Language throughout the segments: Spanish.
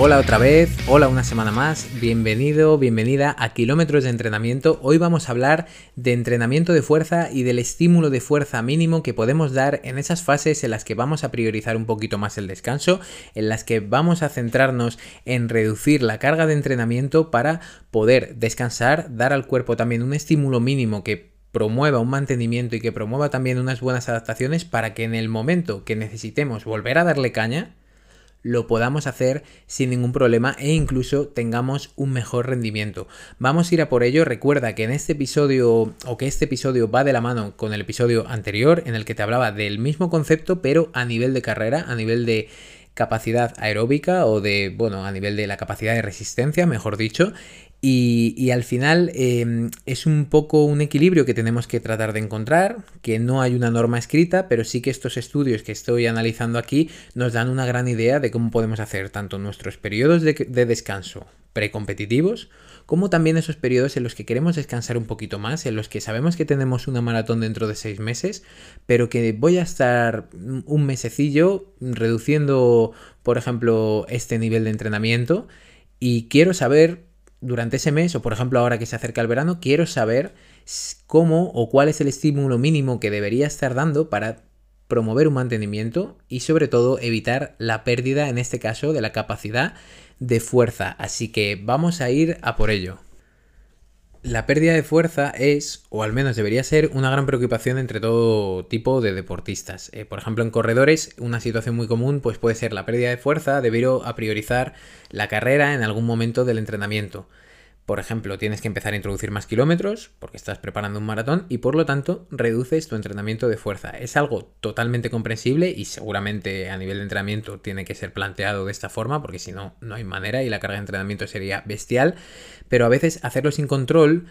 Hola otra vez, hola una semana más, bienvenido, bienvenida a Kilómetros de Entrenamiento. Hoy vamos a hablar de entrenamiento de fuerza y del estímulo de fuerza mínimo que podemos dar en esas fases en las que vamos a priorizar un poquito más el descanso, en las que vamos a centrarnos en reducir la carga de entrenamiento para poder descansar, dar al cuerpo también un estímulo mínimo que promueva un mantenimiento y que promueva también unas buenas adaptaciones para que en el momento que necesitemos volver a darle caña, lo podamos hacer sin ningún problema e incluso tengamos un mejor rendimiento. Vamos a ir a por ello. Recuerda que en este episodio o que este episodio va de la mano con el episodio anterior en el que te hablaba del mismo concepto pero a nivel de carrera, a nivel de capacidad aeróbica o de, bueno, a nivel de la capacidad de resistencia, mejor dicho. Y, al final em, es un poco un equilibrio que tenemos que tratar de encontrar, que no hay una norma escrita, pero sí que estos estudios que estoy analizando aquí nos dan una gran idea de cómo podemos hacer tanto nuestros periodos de, de descanso precompetitivos, como también esos periodos en los que queremos descansar un poquito más, en los que sabemos que tenemos una maratón dentro de seis meses, pero que voy a estar un mesecillo reduciendo, por ejemplo, este nivel de entrenamiento y quiero saber durante ese mes, o por ejemplo ahora que se acerca el verano, quiero saber cómo o cuál es el estímulo mínimo que debería estar dando para promover un mantenimiento y sobre todo evitar la pérdida, en este caso, de la capacidad de fuerza. Así que vamos a ir a por ello. La pérdida de fuerza es, o al menos debería ser, una gran preocupación entre todo tipo de deportistas. Eh, por ejemplo, en corredores, una situación muy común pues puede ser la pérdida de fuerza debido a priorizar la carrera en algún momento del entrenamiento. Por ejemplo, tienes que empezar a introducir más kilómetros porque estás preparando un maratón y por lo tanto reduces tu entrenamiento de fuerza. Es algo totalmente comprensible y seguramente a nivel de entrenamiento tiene que ser planteado de esta forma porque si no, no hay manera y la carga de entrenamiento sería bestial. Pero a veces hacerlo sin control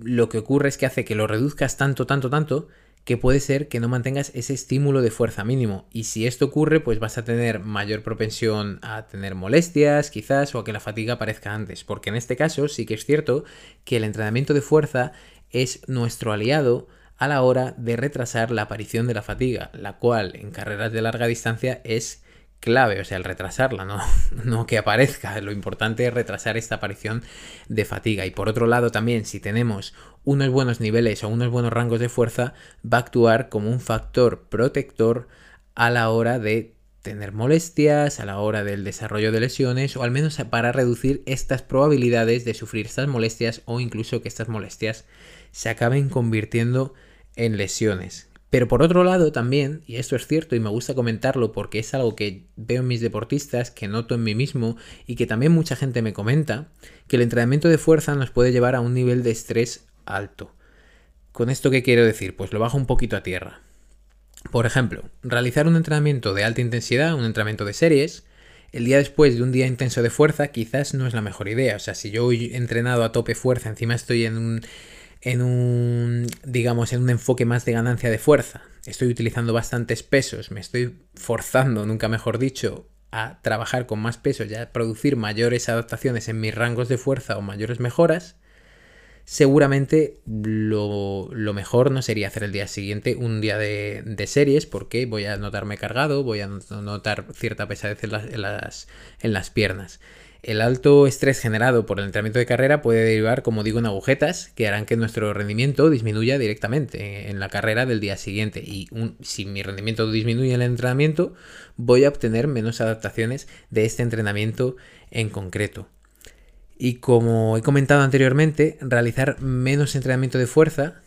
lo que ocurre es que hace que lo reduzcas tanto, tanto, tanto que puede ser que no mantengas ese estímulo de fuerza mínimo. Y si esto ocurre, pues vas a tener mayor propensión a tener molestias, quizás, o a que la fatiga aparezca antes. Porque en este caso sí que es cierto que el entrenamiento de fuerza es nuestro aliado a la hora de retrasar la aparición de la fatiga, la cual en carreras de larga distancia es clave, o sea, el retrasarla, no, no que aparezca. Lo importante es retrasar esta aparición de fatiga. Y por otro lado, también, si tenemos unos buenos niveles o unos buenos rangos de fuerza, va a actuar como un factor protector a la hora de tener molestias, a la hora del desarrollo de lesiones, o al menos para reducir estas probabilidades de sufrir estas molestias o incluso que estas molestias se acaben convirtiendo en lesiones. Pero por otro lado también, y esto es cierto y me gusta comentarlo porque es algo que veo en mis deportistas, que noto en mí mismo y que también mucha gente me comenta, que el entrenamiento de fuerza nos puede llevar a un nivel de estrés alto. ¿Con esto qué quiero decir? Pues lo bajo un poquito a tierra. Por ejemplo, realizar un entrenamiento de alta intensidad, un entrenamiento de series, el día después de un día intenso de fuerza quizás no es la mejor idea. O sea, si yo he entrenado a tope fuerza, encima estoy en un en un, digamos, en un enfoque más de ganancia de fuerza. Estoy utilizando bastantes pesos, me estoy forzando, nunca mejor dicho, a trabajar con más pesos y a producir mayores adaptaciones en mis rangos de fuerza o mayores mejoras, seguramente lo, mejor no sería hacer el día siguiente un día de, series porque voy a notarme cargado, voy a notar cierta pesadez en las, en las piernas. El alto estrés generado por el entrenamiento de carrera puede derivar, como digo, en agujetas que harán que nuestro rendimiento disminuya directamente en la carrera del día siguiente. Y si mi rendimiento disminuye en el entrenamiento, voy a obtener menos adaptaciones de este entrenamiento en concreto. Y como he comentado anteriormente, realizar menos entrenamiento de fuerza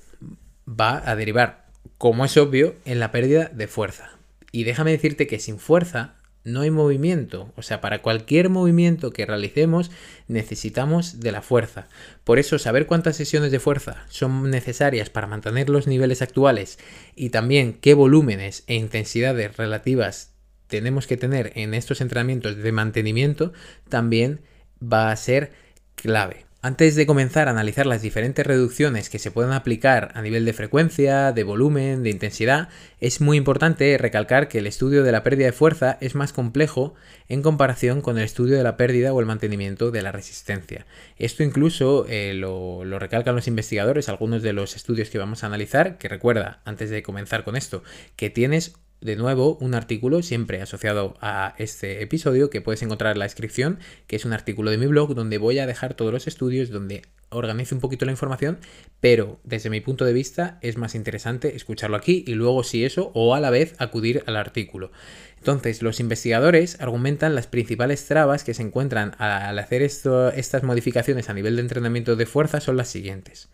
va a derivar, como es obvio, en la pérdida de fuerza. Y déjame decirte que sin fuerza no hay movimiento. O sea, para cualquier movimiento que realicemos necesitamos de la fuerza. Por eso, saber cuántas sesiones de fuerza son necesarias para mantener los niveles actuales y también qué volúmenes e intensidades relativas tenemos que tener en estos entrenamientos de mantenimiento también va a ser clave. Antes de comenzar a analizar las diferentes reducciones que se pueden aplicar a nivel de frecuencia, de volumen, de intensidad, es muy importante recalcar que el estudio de la pérdida de fuerza es más complejo en comparación con el estudio de la pérdida o el mantenimiento de la resistencia. Esto incluso eh, lo, lo recalcan los investigadores, algunos de los estudios que vamos a analizar, que recuerda, antes de comenzar con esto, que tienes de nuevo un artículo siempre asociado a este episodio que puedes encontrar en la descripción, que es un artículo de mi blog donde voy a dejar todos los estudios, donde organizo un poquito la información, pero desde mi punto de vista es más interesante escucharlo aquí y luego si eso o a la vez acudir al artículo. Entonces, los investigadores argumentan las principales trabas que se encuentran al hacer estas modificaciones a nivel de entrenamiento de fuerza son las siguientes.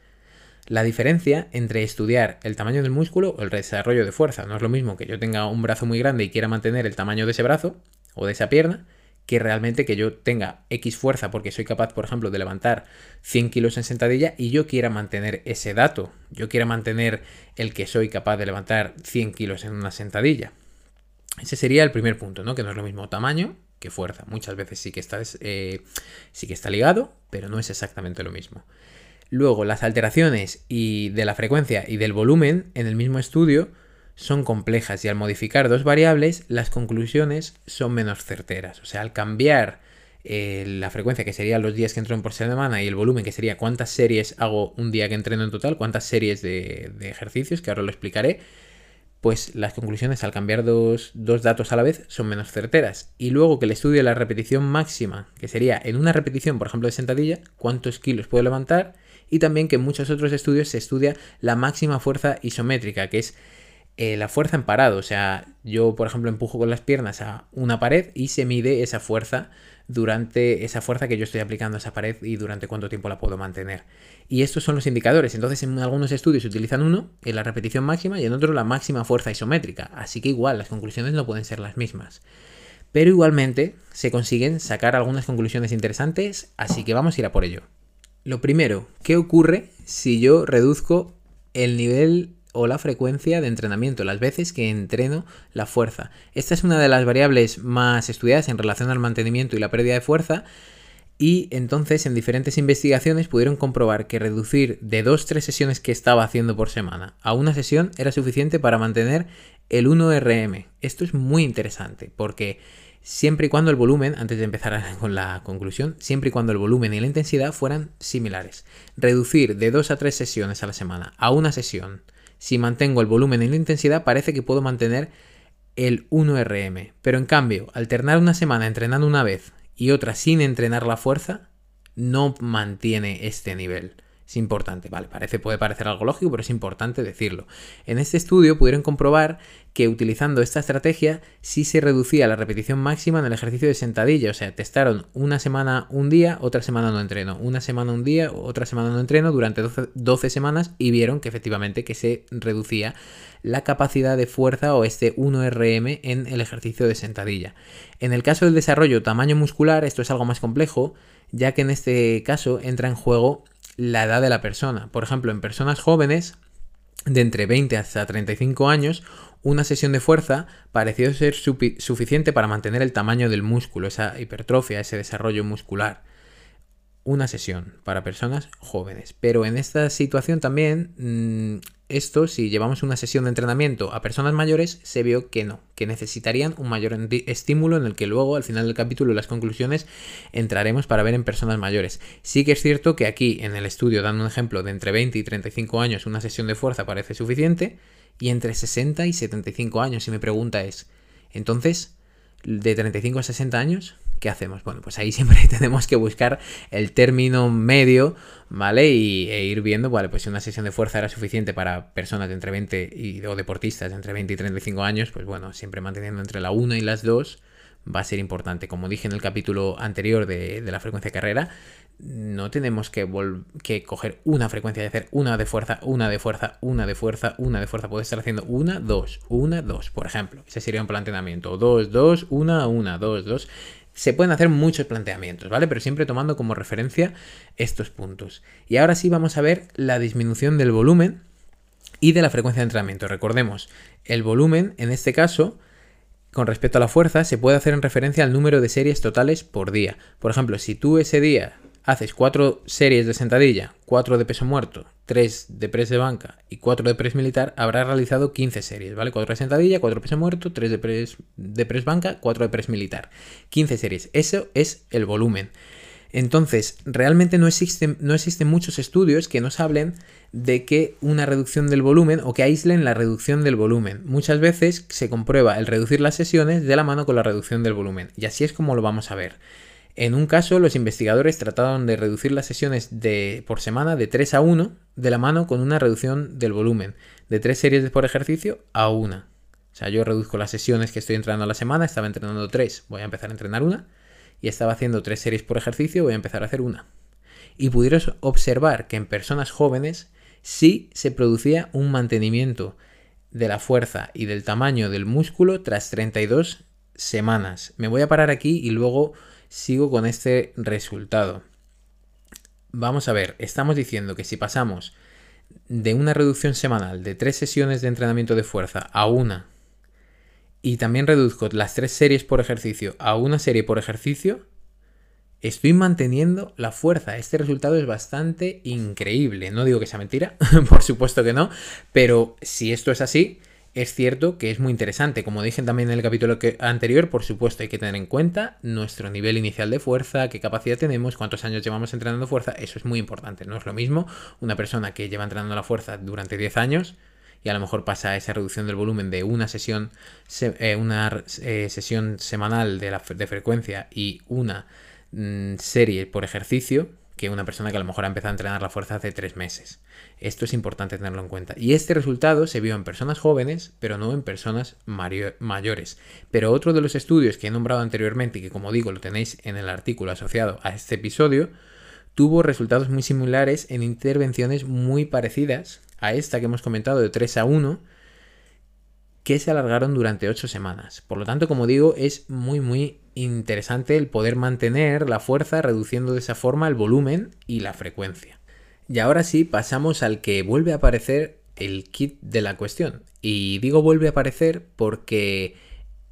La diferencia entre estudiar el tamaño del músculo o el desarrollo de fuerza. No es lo mismo que yo tenga un brazo muy grande y quiera mantener el tamaño de ese brazo o de esa pierna, que realmente que yo tenga X fuerza porque soy capaz, por ejemplo, de levantar 100 kilos en sentadilla y yo quiera mantener ese dato. Yo quiera mantener el que soy capaz de levantar 100 kilos en una sentadilla. Ese sería el primer punto, ¿no? Que no es lo mismo tamaño que fuerza. Muchas veces sí que está, eh, sí que está ligado, pero no es exactamente lo mismo. Luego, las alteraciones y de la frecuencia y del volumen en el mismo estudio son complejas y al modificar dos variables, las conclusiones son menos certeras. O sea, al cambiar eh, la frecuencia, que sería los días que entro por semana, y el volumen, que sería cuántas series hago un día que entreno en total, cuántas series de, ejercicios, que ahora lo explicaré, pues las conclusiones al cambiar dos, dos, datos a la vez son menos certeras. Y luego que el estudio de la repetición máxima, que sería en una repetición, por ejemplo, de sentadilla, cuántos kilos puedo levantar, y también que en muchos otros estudios se estudia la máxima fuerza isométrica, que es eh, la fuerza en parado. O sea, yo, por ejemplo, empujo con las piernas a una pared y se mide esa fuerza durante esa fuerza que yo estoy aplicando a esa pared y durante cuánto tiempo la puedo mantener. Y estos son los indicadores. Entonces, en algunos estudios se utilizan uno, en la repetición máxima, y en otro la máxima fuerza isométrica. Así que igual, las conclusiones no pueden ser las mismas. Pero igualmente se consiguen sacar algunas conclusiones interesantes, así que vamos a ir a por ello. Lo primero, ¿qué ocurre si yo reduzco el nivel o la frecuencia de entrenamiento, las veces que entreno la fuerza? Esta es una de las variables más estudiadas en relación al mantenimiento y la pérdida de fuerza. Y entonces en diferentes investigaciones pudieron comprobar que reducir de 2-3 sesiones que estaba haciendo por semana a una sesión era suficiente para mantener el 1RM. Esto es muy interesante porque siempre y cuando el volumen, antes de empezar con la conclusión, siempre y cuando el volumen y la intensidad fueran similares. Reducir de 2 a 3 sesiones a la semana a una sesión, si mantengo el volumen y la intensidad, parece que puedo mantener el 1RM. Pero en cambio, alternar una semana entrenando una vez y otra sin entrenar la fuerza, no mantiene este nivel. Es importante, vale, parece, puede parecer algo lógico, pero es importante decirlo. En este estudio pudieron comprobar que utilizando esta estrategia sí se reducía la repetición máxima en el ejercicio de sentadilla, o sea, testaron una semana un día, otra semana no entreno, una semana un día, otra semana no entreno durante 12, semanas y vieron que efectivamente que se reducía la capacidad de fuerza o este 1RM en el ejercicio de sentadilla. En el caso del desarrollo tamaño muscular, esto es algo más complejo, ya que en este caso entra en juego la edad de la persona. Por ejemplo, en personas jóvenes, de entre 20 hasta 35 años, una sesión de fuerza pareció ser suficiente para mantener el tamaño del músculo, esa hipertrofia, ese desarrollo muscular una sesión para personas jóvenes. Pero en esta situación también, mm, esto, si llevamos una sesión de entrenamiento a personas mayores, se vio que no, que necesitarían un mayor estímulo en el que luego al final del capítulo las conclusiones entraremos para ver en personas mayores. Sí que es cierto que aquí en el estudio, dando un ejemplo de entre 20 y 35 años, una sesión de fuerza parece suficiente, y entre 60 y 75 años, si me pregunta es, entonces, de 35 a 60 años, ¿qué hacemos? Bueno, pues ahí siempre tenemos que buscar el término medio, ¿vale? Y, e ir viendo, vale, pues si una sesión de fuerza era suficiente para personas de entre 20 y, o deportistas de entre 20 y 35 años, pues bueno, siempre manteniendo entre la 1 y las 2 va a ser importante. Como dije en el capítulo anterior de, de la frecuencia de carrera, no tenemos que, que coger una frecuencia y hacer una de fuerza, una de fuerza, una de fuerza, una de fuerza. Puedes estar haciendo una, dos, una, dos, por ejemplo. Ese sería un planteamiento. Dos, dos, una, una, dos, dos se pueden hacer muchos planteamientos, ¿vale? Pero siempre tomando como referencia estos puntos. Y ahora sí vamos a ver la disminución del volumen y de la frecuencia de entrenamiento. Recordemos, el volumen, en este caso, con respecto a la fuerza, se puede hacer en referencia al número de series totales por día. Por ejemplo, si tú ese día haces 4 series de sentadilla, 4 de peso muerto, 3 de press de banca y 4 de press militar, habrás realizado 15 series, ¿vale? 4 de sentadilla, 4 de peso muerto, 3 de press, de banca, 4 de press militar. 15 series. Eso es el volumen. Entonces, realmente no existen, no existen muchos estudios que nos hablen de que una reducción del volumen o que aíslen la reducción del volumen. Muchas veces se comprueba el reducir las sesiones de la mano con la reducción del volumen. Y así es como lo vamos a ver. En un caso, los investigadores trataron de reducir las sesiones de, por semana de 3 a 1 de la mano con una reducción del volumen, de 3 series por ejercicio a 1. O sea, yo reduzco las sesiones que estoy entrenando a la semana, estaba entrenando 3, voy a empezar a entrenar una, y estaba haciendo 3 series por ejercicio, voy a empezar a hacer una. Y pudieron observar que en personas jóvenes sí se producía un mantenimiento de la fuerza y del tamaño del músculo tras 32 semanas. Me voy a parar aquí y luego sigo con este resultado. Vamos a ver, estamos diciendo que si pasamos de una reducción semanal de tres sesiones de entrenamiento de fuerza a una y también reduzco las tres series por ejercicio a una serie por ejercicio, estoy manteniendo la fuerza. Este resultado es bastante increíble. No digo que sea mentira, por supuesto que no, pero si esto es así, es cierto que es muy interesante. Como dije también en el capítulo anterior, por supuesto hay que tener en cuenta nuestro nivel inicial de fuerza, qué capacidad tenemos, cuántos años llevamos entrenando fuerza. Eso es muy importante. No es lo mismo una persona que lleva entrenando la fuerza durante 10 años y a lo mejor pasa esa reducción del volumen de una sesión, eh, una eh, sesión semanal de frecuencia y una mm, serie por ejercicio que una persona que a lo mejor ha empezado a entrenar la fuerza hace tres meses. Esto es importante tenerlo en cuenta. Y este resultado se vio en personas jóvenes, pero no en personas mayores. Pero otro de los estudios que he nombrado anteriormente y que como digo lo tenéis en el artículo asociado a este episodio, tuvo resultados muy similares en intervenciones muy parecidas a esta que hemos comentado de 3 a 1, que se alargaron durante 8 semanas. Por lo tanto, como digo, es muy muy interesante el poder mantener la fuerza reduciendo de esa forma el volumen y la frecuencia. Y ahora sí, pasamos al que vuelve a aparecer el kit de la cuestión. Y digo vuelve a aparecer porque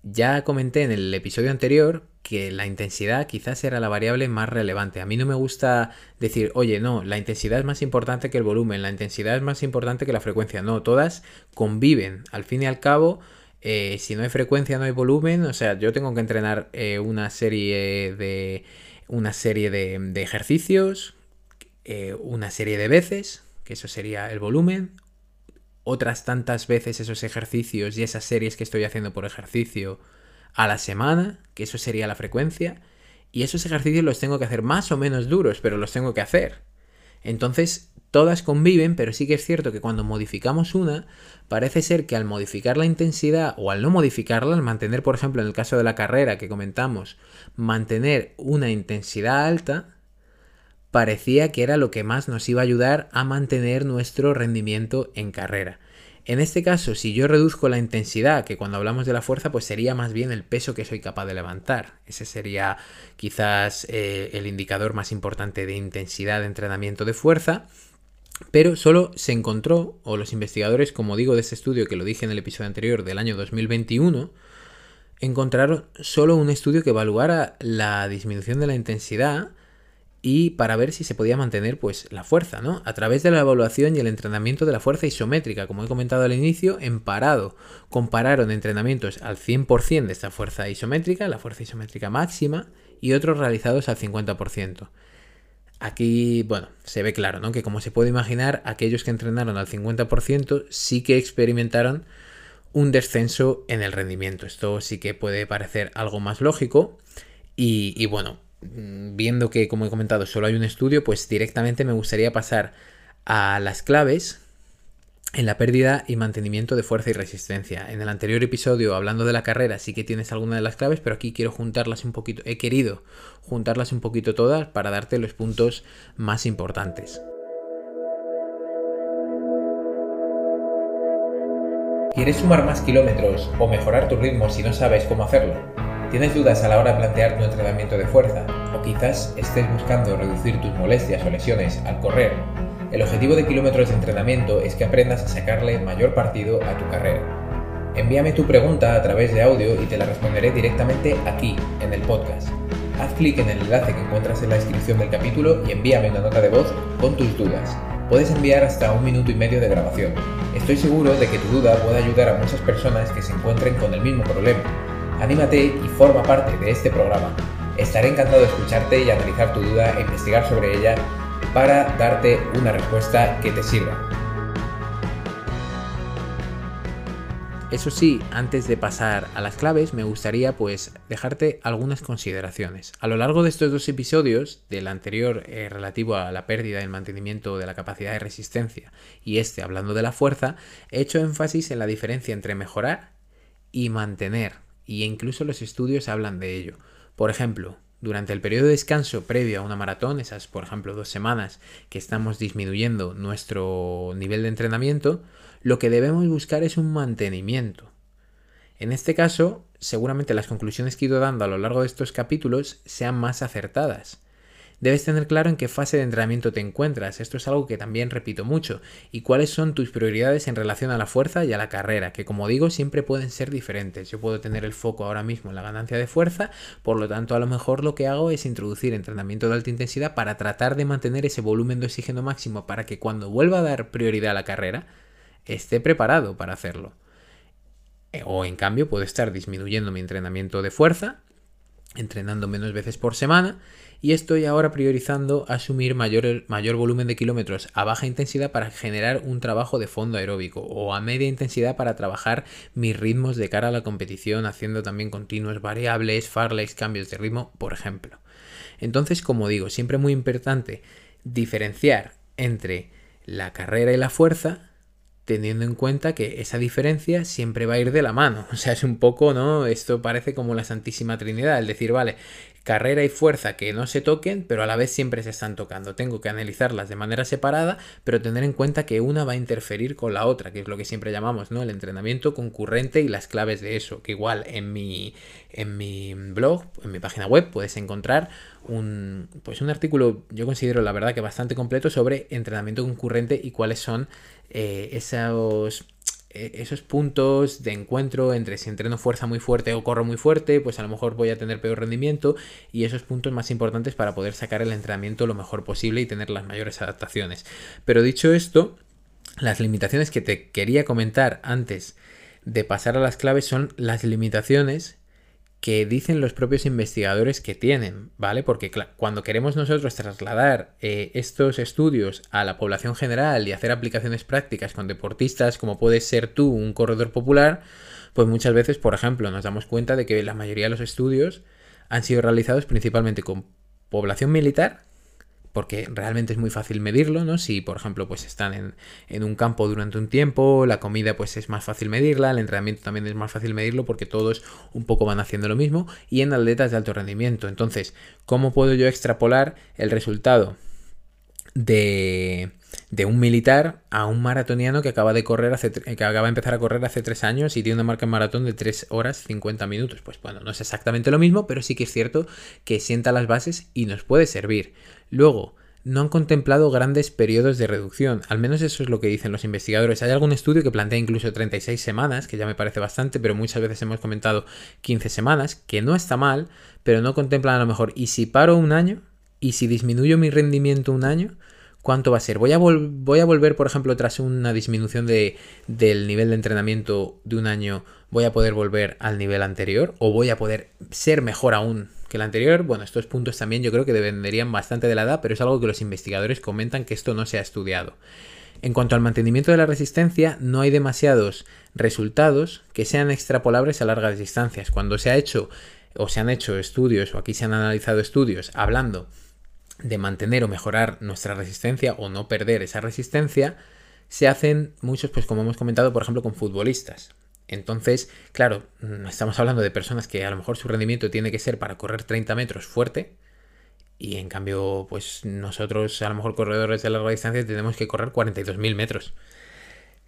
ya comenté en el episodio anterior que la intensidad quizás era la variable más relevante. A mí no me gusta decir, oye, no, la intensidad es más importante que el volumen, la intensidad es más importante que la frecuencia. No, todas conviven. Al fin y al cabo, eh, si no hay frecuencia, no hay volumen. O sea, yo tengo que entrenar eh, una serie de. una serie de, ejercicios. Eh, una serie de veces. Que eso sería el volumen. Otras tantas veces esos ejercicios y esas series que estoy haciendo por ejercicio a la semana, que eso sería la frecuencia. Y esos ejercicios los tengo que hacer más o menos duros, pero los tengo que hacer. Entonces, todas conviven, pero sí que es cierto que cuando modificamos una, parece ser que al modificar la intensidad o al no modificarla, al mantener, por ejemplo, en el caso de la carrera que comentamos, mantener una intensidad alta, parecía que era lo que más nos iba a ayudar a mantener nuestro rendimiento en carrera. En este caso, si yo reduzco la intensidad, que cuando hablamos de la fuerza, pues sería más bien el peso que soy capaz de levantar. Ese sería quizás eh, el indicador más importante de intensidad de entrenamiento de fuerza. Pero solo se encontró, o los investigadores, como digo, de ese estudio que lo dije en el episodio anterior del año 2021, encontraron solo un estudio que evaluara la disminución de la intensidad y para ver si se podía mantener pues la fuerza, ¿no? A través de la evaluación y el entrenamiento de la fuerza isométrica, como he comentado al inicio, en parado. Compararon entrenamientos al 100% de esta fuerza isométrica, la fuerza isométrica máxima, y otros realizados al 50%. Aquí, bueno, se ve claro, ¿no? Que como se puede imaginar, aquellos que entrenaron al 50% sí que experimentaron un descenso en el rendimiento. Esto sí que puede parecer algo más lógico. Y, y bueno, viendo que, como he comentado, solo hay un estudio, pues directamente me gustaría pasar a las claves en la pérdida y mantenimiento de fuerza y resistencia. En el anterior episodio, hablando de la carrera, sí que tienes alguna de las claves, pero aquí quiero juntarlas un poquito, he querido juntarlas un poquito todas para darte los puntos más importantes. ¿Quieres sumar más kilómetros o mejorar tu ritmo si no sabes cómo hacerlo? ¿Tienes dudas a la hora de plantear tu entrenamiento de fuerza? ¿O quizás estés buscando reducir tus molestias o lesiones al correr? El objetivo de kilómetros de entrenamiento es que aprendas a sacarle mayor partido a tu carrera. Envíame tu pregunta a través de audio y te la responderé directamente aquí, en el podcast. haz clic en el enlace que encuentras en la descripción del capítulo y envíame una nota de voz con tus dudas. Puedes enviar hasta un minuto y medio de grabación. Estoy seguro de que tu duda puede ayudar a muchas personas que se encuentren con el mismo problema. Anímate y forma parte de este programa. Estaré encantado de escucharte y analizar tu duda e investigar sobre ella para darte una respuesta que te sirva. Eso sí, antes de pasar a las claves, me gustaría pues dejarte algunas consideraciones. A lo largo de estos dos episodios, del anterior eh, relativo a la pérdida del mantenimiento de la capacidad de resistencia y este hablando de la fuerza, he hecho énfasis en la diferencia entre mejorar y mantener, y incluso los estudios hablan de ello. Por ejemplo, durante el periodo de descanso previo a una maratón, esas por ejemplo dos semanas que estamos disminuyendo nuestro nivel de entrenamiento, lo que debemos buscar es un mantenimiento. En este caso, seguramente las conclusiones que he ido dando a lo largo de estos capítulos sean más acertadas. Debes tener claro en qué fase de entrenamiento te encuentras, esto es algo que también repito mucho, y cuáles son tus prioridades en relación a la fuerza y a la carrera, que como digo siempre pueden ser diferentes. Yo puedo tener el foco ahora mismo en la ganancia de fuerza, por lo tanto a lo mejor lo que hago es introducir entrenamiento de alta intensidad para tratar de mantener ese volumen de oxígeno máximo para que cuando vuelva a dar prioridad a la carrera, esté preparado para hacerlo. Eh, o en cambio puedo estar disminuyendo mi entrenamiento de fuerza, entrenando menos veces por semana y estoy ahora priorizando asumir mayor, mayor volumen de kilómetros a baja intensidad para generar un trabajo de fondo aeróbico o a media intensidad para trabajar mis ritmos de cara a la competición haciendo también continuos variables, farlex, cambios de ritmo, por ejemplo. Entonces, como digo, siempre muy importante diferenciar entre la carrera y la fuerza teniendo en cuenta que esa diferencia siempre va a ir de la mano. O sea, es un poco, ¿no? Esto parece como la Santísima Trinidad, el decir, vale, carrera y fuerza que no se toquen, pero a la vez siempre se están tocando. Tengo que analizarlas de manera separada, pero tener en cuenta que una va a interferir con la otra, que es lo que siempre llamamos, ¿no? El entrenamiento concurrente y las claves de eso, que igual en mi, en mi blog, en mi página web, puedes encontrar un, pues un artículo, yo considero la verdad que bastante completo sobre entrenamiento concurrente y cuáles son eh, esos e, esos puntos de encuentro entre si entreno fuerza muy fuerte o corro muy fuerte, pues a lo mejor voy a tener peor rendimiento y esos puntos más importantes para poder sacar el entrenamiento lo mejor posible y tener las mayores adaptaciones. Pero dicho esto, las limitaciones que te quería comentar antes de pasar a las claves son las limitaciones que dicen los propios investigadores que tienen, ¿vale? Porque cuando queremos nosotros trasladar eh, estos estudios a la población general y hacer aplicaciones prácticas con deportistas como puedes ser tú, un corredor popular, pues muchas veces, por ejemplo, nos damos cuenta de que la mayoría de los estudios han sido realizados principalmente con población militar porque realmente es muy fácil medirlo, ¿no? Si, por ejemplo, pues están en, un campo durante un tiempo, la comida pues es más fácil medirla, el entrenamiento también es más fácil medirlo porque todos un poco van haciendo lo mismo y en atletas de alto rendimiento. Entonces, ¿cómo puedo yo extrapolar el resultado de, de un militar a un maratoniano que acaba de correr hace que acaba de empezar a correr hace tres años y tiene una marca en maratón de 3 horas 50 minutos. Pues bueno, no es exactamente lo mismo, pero sí que es cierto que sienta las bases y nos puede servir. Luego, no han contemplado grandes periodos de reducción, al menos eso es lo que dicen los investigadores. Hay algún estudio que plantea incluso 36 semanas, que ya me parece bastante, pero muchas veces hemos comentado 15 semanas, que no está mal, pero no contemplan a lo mejor, ¿y si paro un año? ¿Y si disminuyo mi rendimiento un año? ¿Cuánto va a ser? ¿Voy a, voy a volver, por ejemplo, tras una disminución de, del nivel de entrenamiento de un año, voy a poder volver al nivel anterior? ¿O voy a poder ser mejor aún que el anterior? Bueno, estos puntos también yo creo que dependerían bastante de la edad, pero es algo que los investigadores comentan que esto no se ha estudiado. En cuanto al mantenimiento de la resistencia, no hay demasiados resultados que sean extrapolables a largas distancias. Cuando se ha hecho o se han hecho estudios o aquí se han analizado estudios hablando de mantener o mejorar nuestra resistencia o no perder esa resistencia, se hacen muchos, pues como hemos comentado, por ejemplo, con futbolistas. Entonces, claro, mm, estamos hablando de personas que a lo mejor su rendimiento tiene que ser para correr 30 metros fuerte, y en cambio, pues nosotros, a lo mejor corredores de larga distancia, tenemos que correr 42.000 metros.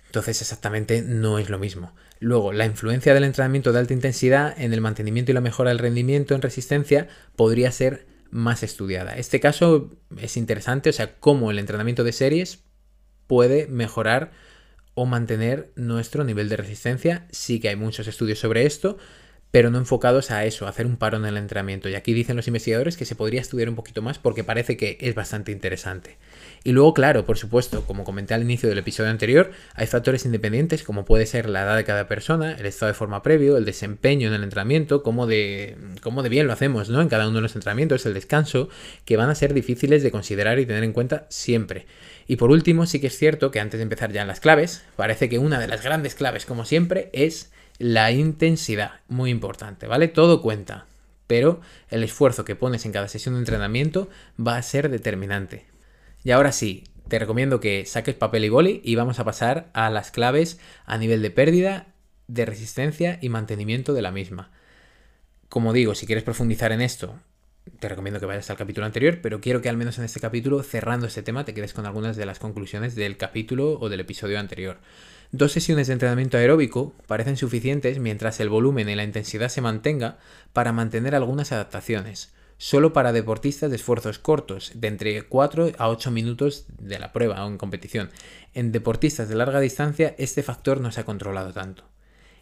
Entonces, exactamente no es lo mismo. Luego, la influencia del entrenamiento de alta intensidad en el mantenimiento y la mejora del rendimiento en resistencia podría ser más estudiada. Este caso es interesante, o sea, cómo el entrenamiento de series puede mejorar o mantener nuestro nivel de resistencia. Sí que hay muchos estudios sobre esto, pero no enfocados a eso, a hacer un paro en el entrenamiento. Y aquí dicen los investigadores que se podría estudiar un poquito más porque parece que es bastante interesante. Y luego, claro, por supuesto, como comenté al inicio del episodio anterior, hay factores independientes como puede ser la edad de cada persona, el estado de forma previo, el desempeño en el entrenamiento, cómo de, cómo de bien lo hacemos ¿no? en cada uno de los entrenamientos, el descanso, que van a ser difíciles de considerar y tener en cuenta siempre. Y por último, sí que es cierto que antes de empezar ya en las claves, parece que una de las grandes claves, como siempre, es la intensidad, muy importante, ¿vale? Todo cuenta, pero el esfuerzo que pones en cada sesión de entrenamiento va a ser determinante. Y ahora sí, te recomiendo que saques papel y boli y vamos a pasar a las claves a nivel de pérdida, de resistencia y mantenimiento de la misma. Como digo, si quieres profundizar en esto, te recomiendo que vayas al capítulo anterior, pero quiero que al menos en este capítulo, cerrando este tema, te quedes con algunas de las conclusiones del capítulo o del episodio anterior. Dos sesiones de entrenamiento aeróbico parecen suficientes mientras el volumen y la intensidad se mantenga para mantener algunas adaptaciones, solo para deportistas de esfuerzos cortos, de entre 4 a 8 minutos de la prueba o en competición. En deportistas de larga distancia este factor no se ha controlado tanto.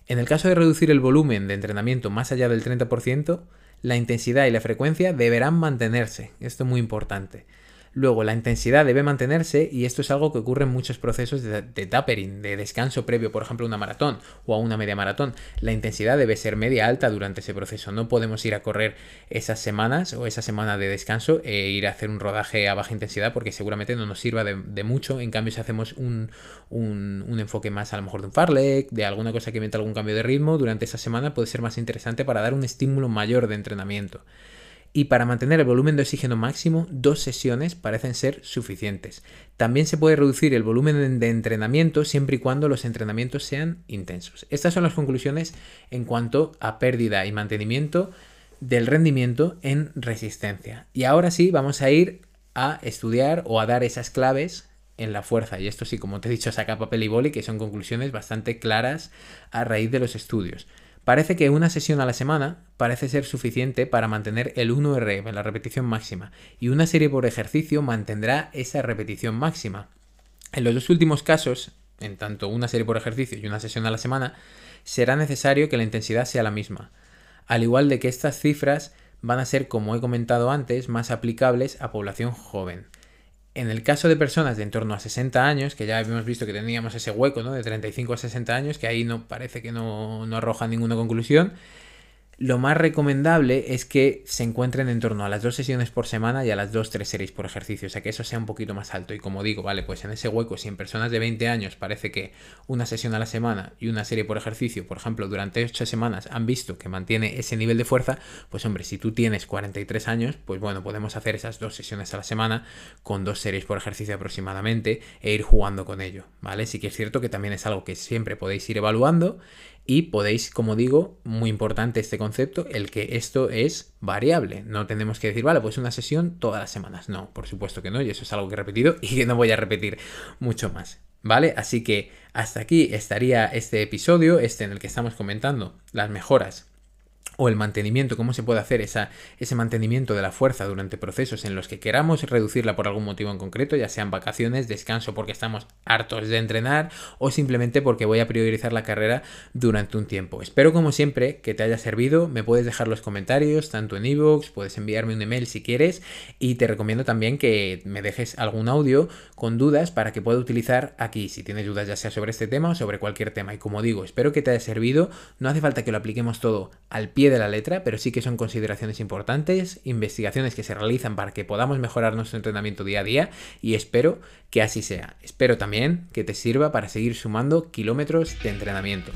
En el caso de reducir el volumen de entrenamiento más allá del 30%, la intensidad y la frecuencia deberán mantenerse, esto es muy importante. Luego, la intensidad debe mantenerse y esto es algo que ocurre en muchos procesos de, tapering, de descanso previo, por ejemplo, a una maratón o a una media maratón. La intensidad debe ser media alta durante ese proceso. No podemos ir a correr esas semanas o esa semana de descanso e ir a hacer un rodaje a baja intensidad porque seguramente no nos sirva de, mucho. En cambio, si hacemos un, un, enfoque más a lo mejor de un farlek, de alguna cosa que meta algún cambio de ritmo durante esa semana, puede ser más interesante para dar un estímulo mayor de entrenamiento y para mantener el volumen de oxígeno máximo, dos sesiones parecen ser suficientes. También se puede reducir el volumen de entrenamiento siempre y cuando los entrenamientos sean intensos. Estas son las conclusiones en cuanto a pérdida y mantenimiento del rendimiento en resistencia. Y ahora sí, vamos a ir a estudiar o a dar esas claves en la fuerza. Y esto sí, como te he dicho, saca papel y boli, que son conclusiones bastante claras a raíz de los estudios. Parece que una sesión a la semana parece ser suficiente para mantener el 1RM, la repetición máxima, y una serie por ejercicio mantendrá esa repetición máxima. En los dos últimos casos, en tanto una serie por ejercicio y una sesión a la semana, será necesario que la intensidad sea la misma. Al igual de que estas cifras van a ser, como he comentado antes, más aplicables a población joven. En el caso de personas de en torno a 60 años, que ya habíamos visto que teníamos ese hueco, ¿no? De 35 a 60 años, que ahí no parece que no, no arroja ninguna conclusión, lo más recomendable es que se encuentren en torno a las dos sesiones por semana y a las dos, tres series por ejercicio, o sea que eso sea un poquito más alto. Y como digo, vale, pues en ese hueco, si en personas de 20 años parece que una sesión a la semana y una serie por ejercicio, por ejemplo, durante 8 semanas han visto que mantiene ese nivel de fuerza, pues hombre, si tú tienes 43 años, pues bueno, podemos hacer esas dos sesiones a la semana con dos series por ejercicio aproximadamente e ir jugando con ello, ¿vale? Sí que es cierto que también es algo que siempre podéis ir evaluando y podéis, como digo, muy importante este concepto, el que esto es variable. No tenemos que decir, vale, pues una sesión todas las semanas. No, por supuesto que no, y eso es algo que he repetido y que no voy a repetir mucho más. ¿Vale? Así que hasta aquí estaría este episodio, este en el que estamos comentando las mejoras o el mantenimiento, cómo se puede hacer esa, ese mantenimiento de la fuerza durante procesos en los que queramos reducirla por algún motivo en concreto, ya sean vacaciones, descanso porque estamos hartos de entrenar o simplemente porque voy a priorizar la carrera durante un tiempo. Espero como siempre que te haya servido, me puedes dejar los comentarios tanto en iVoox, puedes enviarme un email si quieres y te recomiendo también que me dejes algún audio con dudas para que pueda utilizar aquí. Si tienes dudas ya sea sobre este tema o sobre cualquier tema. Y como digo, espero que te haya servido, no hace falta que lo apliquemos todo al pie de la letra, pero sí que son consideraciones importantes, investigaciones que se realizan para que podamos mejorar nuestro entrenamiento día a día y espero que así sea. Espero también que te sirva para seguir sumando kilómetros de entrenamiento.